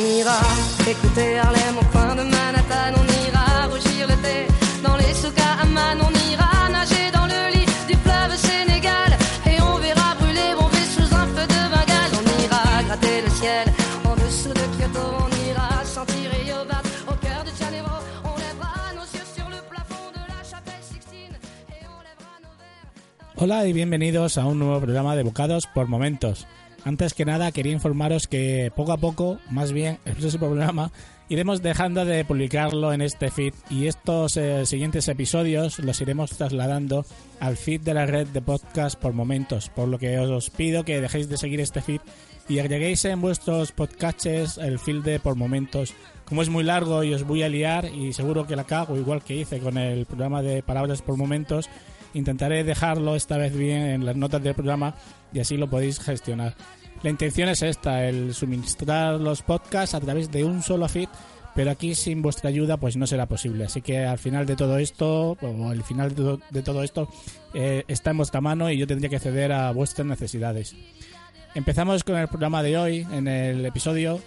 On ira écouter Harlem au coin de Manhattan. On ira rougir le thé dans les souks à. On ira nager dans le lit du fleuve Sénégal. Et on verra brûler bomber sous un feu de Bengale. On ira gratter le ciel en dessous de Kyoto. On ira sentir Yobat au cœur de Janeiro. On lèvera nos yeux sur le plafond de la chapelle Sixtine. Et on lèvera nos verres. Hola y bienvenidos a un nuevo programa de Bocados por Momentos. Antes que nada quería informaros que poco a poco, más bien el próximo programa, iremos dejando de publicarlo en este feed y estos eh, siguientes episodios los iremos trasladando al feed de la red de podcast por momentos, por lo que os pido que dejéis de seguir este feed y agreguéis en vuestros podcasts el feed de por momentos. Como es muy largo y os voy a liar y seguro que la cago igual que hice con el programa de palabras por momentos, intentaré dejarlo esta vez bien en las notas del programa y así lo podéis gestionar. La intención es esta, el suministrar los podcasts a través de un solo feed, pero aquí sin vuestra ayuda pues no será posible. Así que al final de todo esto, o al final de todo esto, eh, está en vuestra mano y yo tendría que ceder a vuestras necesidades. Empezamos con el programa de hoy, en el episodio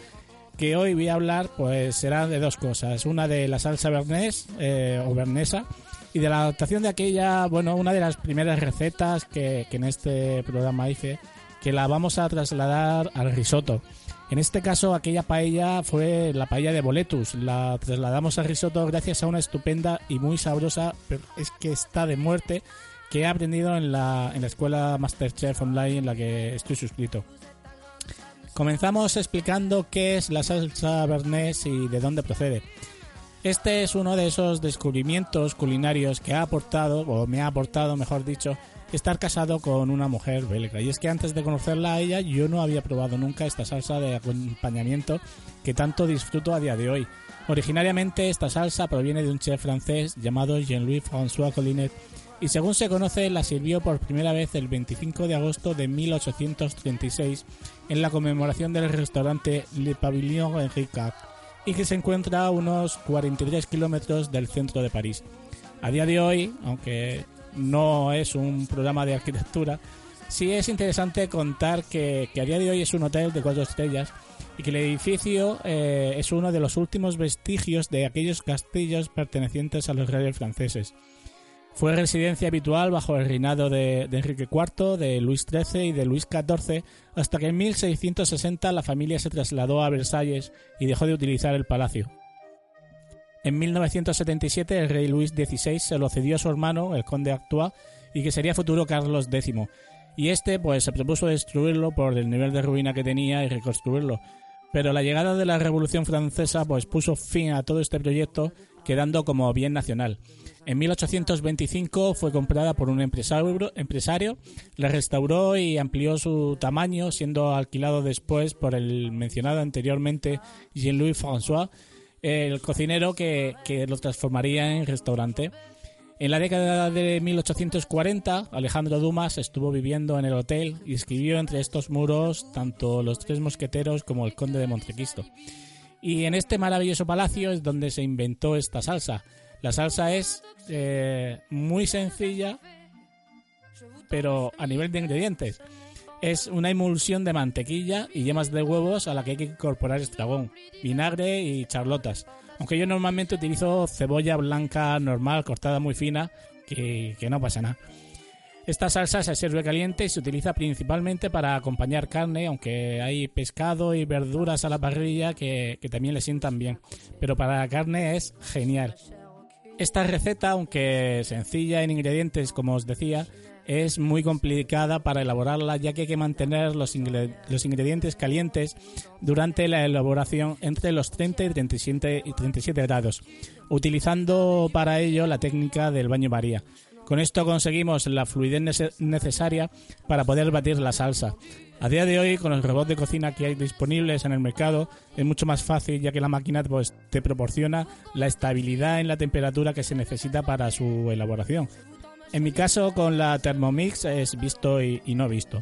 que hoy voy a hablar, pues será de dos cosas. Una de la salsa bernés eh, o bernesa y de la adaptación de aquella, bueno, una de las primeras recetas que, que en este programa hice, que la vamos a trasladar al risotto. En este caso, aquella paella fue la paella de boletus. La trasladamos al risotto gracias a una estupenda y muy sabrosa, pero es que está de muerte, que he aprendido en la, en la escuela Masterchef Online en la que estoy suscrito. Comenzamos explicando qué es la salsa bernés y de dónde procede. Este es uno de esos descubrimientos culinarios que ha aportado, o me ha aportado, mejor dicho, estar casado con una mujer belga. Y es que antes de conocerla a ella, yo no había probado nunca esta salsa de acompañamiento que tanto disfruto a día de hoy. Originariamente esta salsa proviene de un chef francés llamado Jean-Louis François Collinet y según se conoce la sirvió por primera vez el 25 de agosto de 1836 en la conmemoración del restaurante Le Pavillon Henri IV y que se encuentra a unos 43 kilómetros del centro de París. A día de hoy, aunque no es un programa de arquitectura, sí es interesante contar que, que a día de hoy es un hotel de cuatro estrellas y que el edificio eh, es uno de los últimos vestigios de aquellos castillos pertenecientes a los reyes franceses. Fue residencia habitual bajo el reinado de, Enrique IV, de Luis XIII y de Luis XIV, hasta que en 1660 la familia se trasladó a Versalles y dejó de utilizar el palacio. En 1977 el rey Luis XVI se lo cedió a su hermano, el conde Artois, y que sería futuro Carlos X. Y este pues se propuso destruirlo por el nivel de ruina que tenía y reconstruirlo. Pero la llegada de la Revolución Francesa pues puso fin a todo este proyecto, quedando como bien nacional. En 1825 fue comprada por un empresario, empresario, la restauró y amplió su tamaño, siendo alquilado después por el mencionado anteriormente Jean-Louis François, el cocinero que, que lo transformaría en restaurante. En la década de 1840, Alejandro Dumas estuvo viviendo en el hotel y escribió entre estos muros tanto Los Tres Mosqueteros como El Conde de Montecristo. Y en este maravilloso palacio es donde se inventó esta salsa. La salsa es eh, muy sencilla, pero a nivel de ingredientes. Es una emulsión de mantequilla y yemas de huevos a la que hay que incorporar estragón, vinagre y charlotas. Aunque yo normalmente utilizo cebolla blanca normal, cortada muy fina, que, que no pasa nada. Esta salsa se sirve caliente y se utiliza principalmente para acompañar carne, aunque hay pescado y verduras a la parrilla que, también le sientan bien. Pero para la carne es genial. Esta receta, aunque sencilla en ingredientes, como os decía, es muy complicada para elaborarla ya que hay que mantener los, los ingredientes calientes durante la elaboración entre los 30 y 37, y 37 grados, utilizando para ello la técnica del baño María. Con esto conseguimos la fluidez nece- necesaria para poder batir la salsa. A día de hoy, con los robots de cocina que hay disponibles en el mercado, es mucho más fácil ya que la máquina pues, te proporciona la estabilidad en la temperatura que se necesita para su elaboración. En mi caso, con la Thermomix es visto y, y no visto.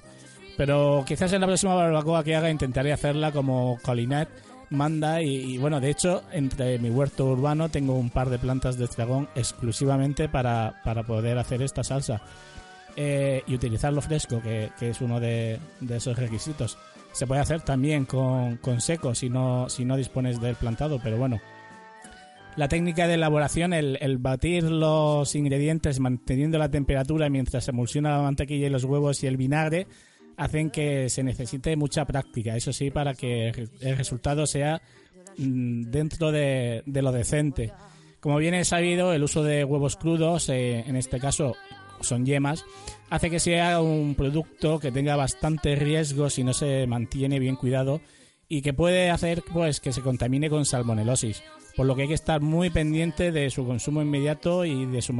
Pero quizás en la próxima barbacoa que haga intentaré hacerla como Colinet manda y, bueno, de hecho, entre mi huerto urbano tengo un par de plantas de estragón exclusivamente para, para poder hacer esta salsa. Eh, y utilizarlo fresco, que, que es uno de, de esos requisitos. Se puede hacer también con, con seco si no, si no dispones del plantado, pero bueno. La técnica de elaboración, el, el batir los ingredientes manteniendo la temperatura mientras se emulsiona la mantequilla y los huevos y el vinagre, hacen que se necesite mucha práctica. Eso sí, para que el resultado sea mm, dentro de, lo decente. Como bien es sabido, el uso de huevos crudos, eh, en este caso son yemas, hace que sea un producto que tenga bastante riesgo si no se mantiene bien cuidado y que puede hacer pues que se contamine con salmonelosis, por lo que hay que estar muy pendiente de su consumo inmediato y de su,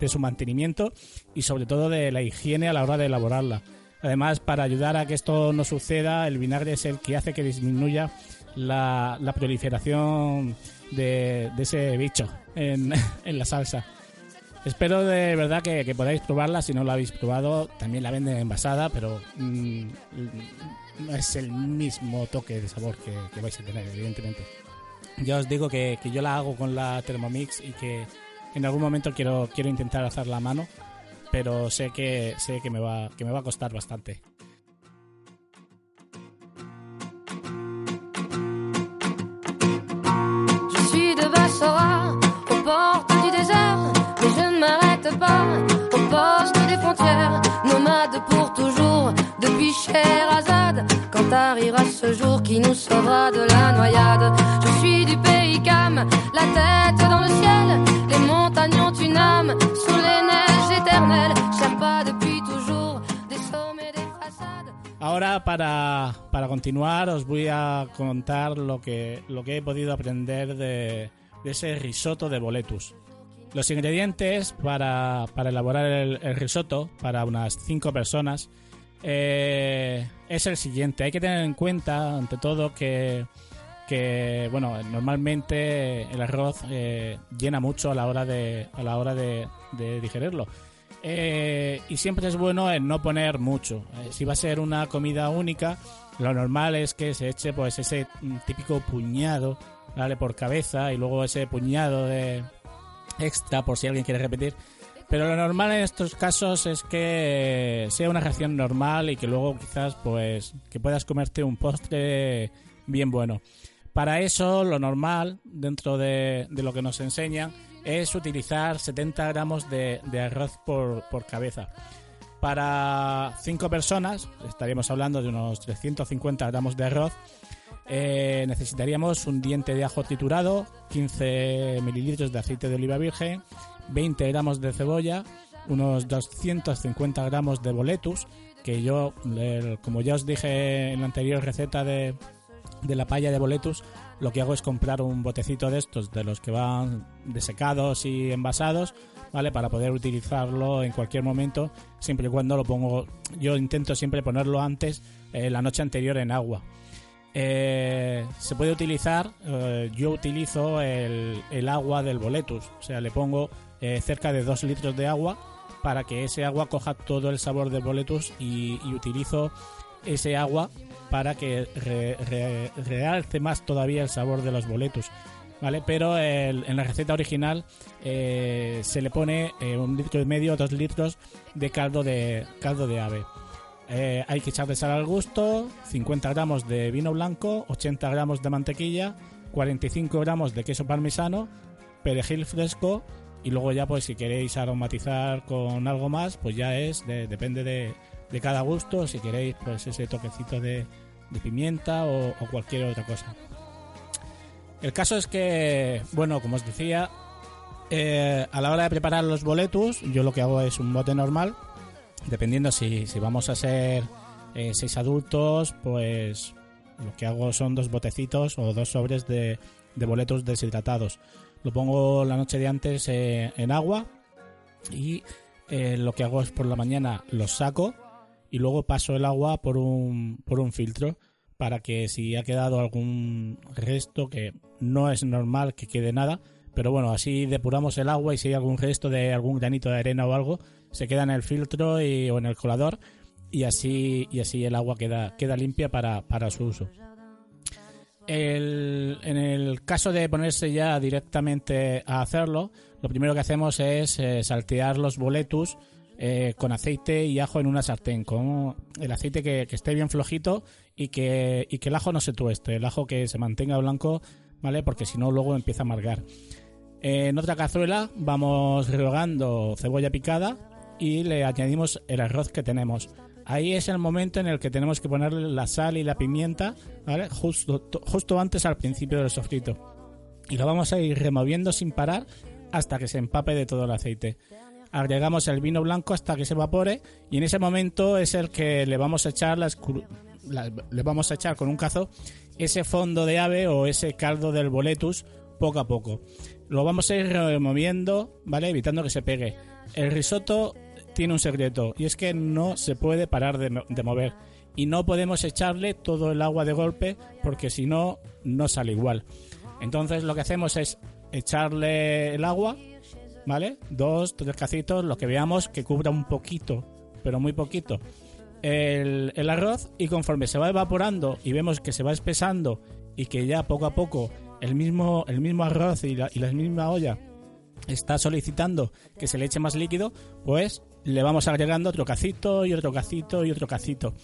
de su mantenimiento y sobre todo de la higiene a la hora de elaborarla. Además, para ayudar a que esto no suceda, el vinagre es el que hace que disminuya la, la proliferación de, ese bicho en, la salsa. Espero de verdad que, que, podáis probarla. Si no la habéis probado, también la venden envasada, pero no es el mismo toque de sabor que, vais a tener, evidentemente. Ya os digo que, yo la hago con la Thermomix y que en algún momento quiero, intentar hacerla a mano, pero que que me va, me va a costar bastante. Je suis de Bassora, aux portes du désert. Mais je ne m'arrête pas au poste des frontières, nomade pour toujours depuis Sherazade. Quand arrivera ce jour qui nous sauvera de la noyade, je suis du pays Cam, la tête dans le ciel. Les montagnes ont une âme sous les neiges éternelles. Sherpa depuis toujours des sommets, des façades. Ahora para, para continuar os voy a contar lo que, lo que he podido aprender de, de ese risotto de boletus. Los ingredientes para, para elaborar el, el, risotto para unas 5 personas eh, es el siguiente. Hay que tener en cuenta, ante todo, que, que bueno, normalmente el arroz eh, llena mucho a la hora de, a la hora de, de digerirlo. Eh, y siempre es bueno el no poner mucho. Eh, si va a ser una comida única, lo normal es que se eche pues ese típico puñado ¿vale? por cabeza y luego ese puñado de, extra por si alguien quiere repetir. Pero lo normal en estos casos es que sea una ración normal y que luego quizás pues que puedas comerte un postre bien bueno. Para eso lo normal dentro de, de lo que nos enseñan es utilizar 70 gramos de, de arroz por, por, cabeza. Para 5 personas estaríamos hablando de unos 350 gramos de arroz eh, necesitaríamos un diente de ajo triturado, 15 mililitros de aceite de oliva virgen, 20 gramos de cebolla, unos 250 gramos de boletus, que yo, como ya os dije en la anterior receta de, de la palla de boletus, lo que hago es comprar un botecito de estos, de los que van desecados y envasados, ¿vale? Para poder utilizarlo en cualquier momento, siempre y cuando lo pongo, yo intento siempre ponerlo antes, eh, la noche anterior en agua. Eh, se puede utilizar, eh, yo utilizo el, agua del boletus, o sea, le pongo cerca de 2 litros de agua para que ese agua coja todo el sabor del boletus y utilizo ese agua para que re, re, realce más todavía el sabor de los boletus. ¿Vale? Pero en la receta original eh, se le pone eh, un litro y medio, dos litros de caldo de caldo de ave. Eh, hay que echarle sal al gusto, 50 gramos de vino blanco, 80 gramos de mantequilla, 45 gramos de queso parmesano, perejil fresco y luego ya pues si queréis aromatizar con algo más pues ya es, de, depende de, de, cada gusto, si queréis pues ese toquecito de, de pimienta o, cualquier otra cosa. El caso es que, bueno, como os decía, eh, a la hora de preparar los boletus yo lo que hago es un bote normal dependiendo si, si vamos a ser eh, seis adultos, pues lo que hago son dos botecitos o dos sobres de, de boletos deshidratados. Lo pongo la noche de antes eh, en agua y lo que hago es por la mañana los saco y luego paso el agua por un, por un filtro para que si ha quedado algún resto, que no es normal que quede nada, pero bueno, así depuramos el agua y si hay algún resto de algún granito de arena o algo, se queda en el filtro y, o en el colador y así, y así el agua queda, queda limpia para, para su uso. El, en el caso de ponerse ya directamente a hacerlo, lo primero que hacemos es eh, saltear los boletus eh, con aceite y ajo en una sartén, con el aceite que, esté bien flojito y que, el ajo no se tueste, el ajo que se mantenga blanco, ¿vale? Porque si no luego empieza a amargar. En otra cazuela vamos rehogando cebolla picada y le añadimos el arroz que tenemos. Ahí es el momento en el que tenemos que ponerle la sal y la pimienta. Justo, justo antes al principio del sofrito. Y lo vamos a ir removiendo sin parar hasta que se empape de todo el aceite. Agregamos el vino blanco hasta que se evapore y en ese momento es el que le vamos a echar las, le vamos a echar con un cazo ese fondo de ave o ese caldo del boletus poco a poco. Lo vamos a ir removiendo, ¿vale? Evitando que se pegue. El risotto tiene un secreto y es que no se puede parar de, de mover y no podemos echarle todo el agua de golpe porque si no, no sale igual. Entonces lo que hacemos es echarle el agua, ¿vale? Dos, tres cacitos, lo que veamos que cubra un poquito, pero muy poquito, el, el, arroz y conforme se va evaporando y vemos que se va espesando y que ya poco a poco el mismo, el mismo arroz y la, y la misma olla está solicitando que se le eche más líquido, pues le vamos agregando otro cacito y otro cacito y otro cacito.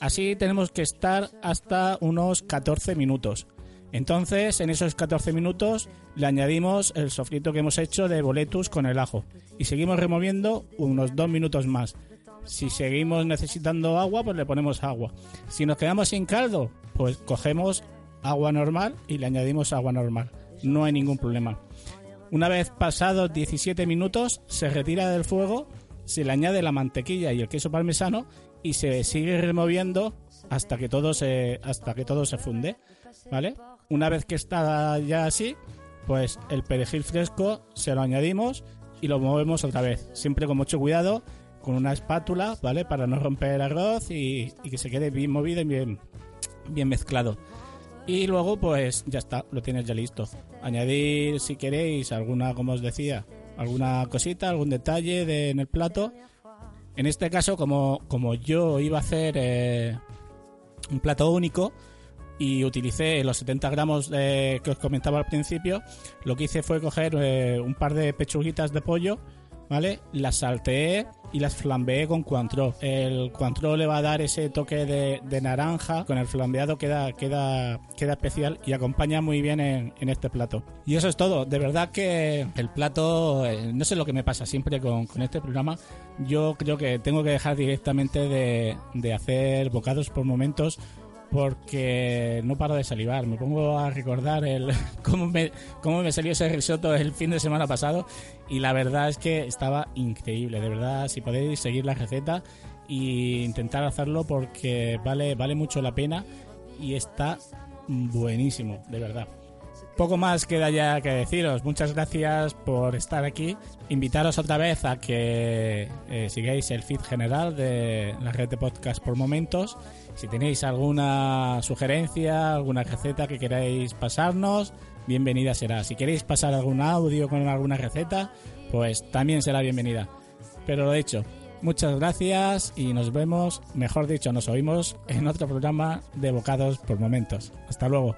Así tenemos que estar hasta unos 14 minutos. Entonces, en esos 14 minutos le añadimos el sofrito que hemos hecho de boletus con el ajo y seguimos removiendo unos 2 minutos más. Si seguimos necesitando agua, pues le ponemos agua. Si nos quedamos sin caldo, pues cogemos agua normal y le añadimos agua normal. No hay ningún problema. Una vez pasados 17 minutos, se retira del fuego, se le añade la mantequilla y el queso parmesano y se sigue removiendo hasta que todo se hasta que todo se funde, ¿vale? Una vez que está ya así, pues el perejil fresco se lo añadimos y lo movemos otra vez, siempre con mucho cuidado, con una espátula, ¿vale? Para no romper el arroz y, que se quede bien movido y bien, bien mezclado. Y luego, pues ya está, lo tienes ya listo. Añadir, si queréis, alguna, como os decía, alguna cosita, algún detalle de, en el plato. En este caso, como, como yo iba a hacer eh, un plato único y utilicé los 70 gramos de, que os comentaba al principio, lo que hice fue coger eh, un par de pechuguitas de pollo, ¿vale? Las salteé y las flambeé con Cointreau. El Cointreau le va a dar ese toque de, de, naranja, con el flambeado queda, queda, queda especial y acompaña muy bien en, en, este plato. Y eso es todo, de verdad que el plato, eh, no sé lo que me pasa siempre con, con, este programa, yo creo que tengo que dejar directamente de, de hacer bocados por momentos porque no paro de salivar. Me pongo a recordar el cómo me, cómo me salió ese risotto el fin de semana pasado y la verdad es que estaba increíble. De verdad, si podéis seguir la receta e intentar hacerlo porque vale, vale mucho la pena y está buenísimo, de verdad. Poco más queda ya que deciros. Muchas gracias por estar aquí. Invitaros otra vez a que eh, sigáis el feed general de la red de podcast por momentos si tenéis alguna sugerencia, alguna receta que queráis pasarnos, bienvenida será. Si queréis pasar algún audio con alguna receta, pues también será bienvenida. Pero lo hecho, muchas gracias y nos vemos, mejor dicho, nos oímos en otro programa de Bocados por Momentos. Hasta luego.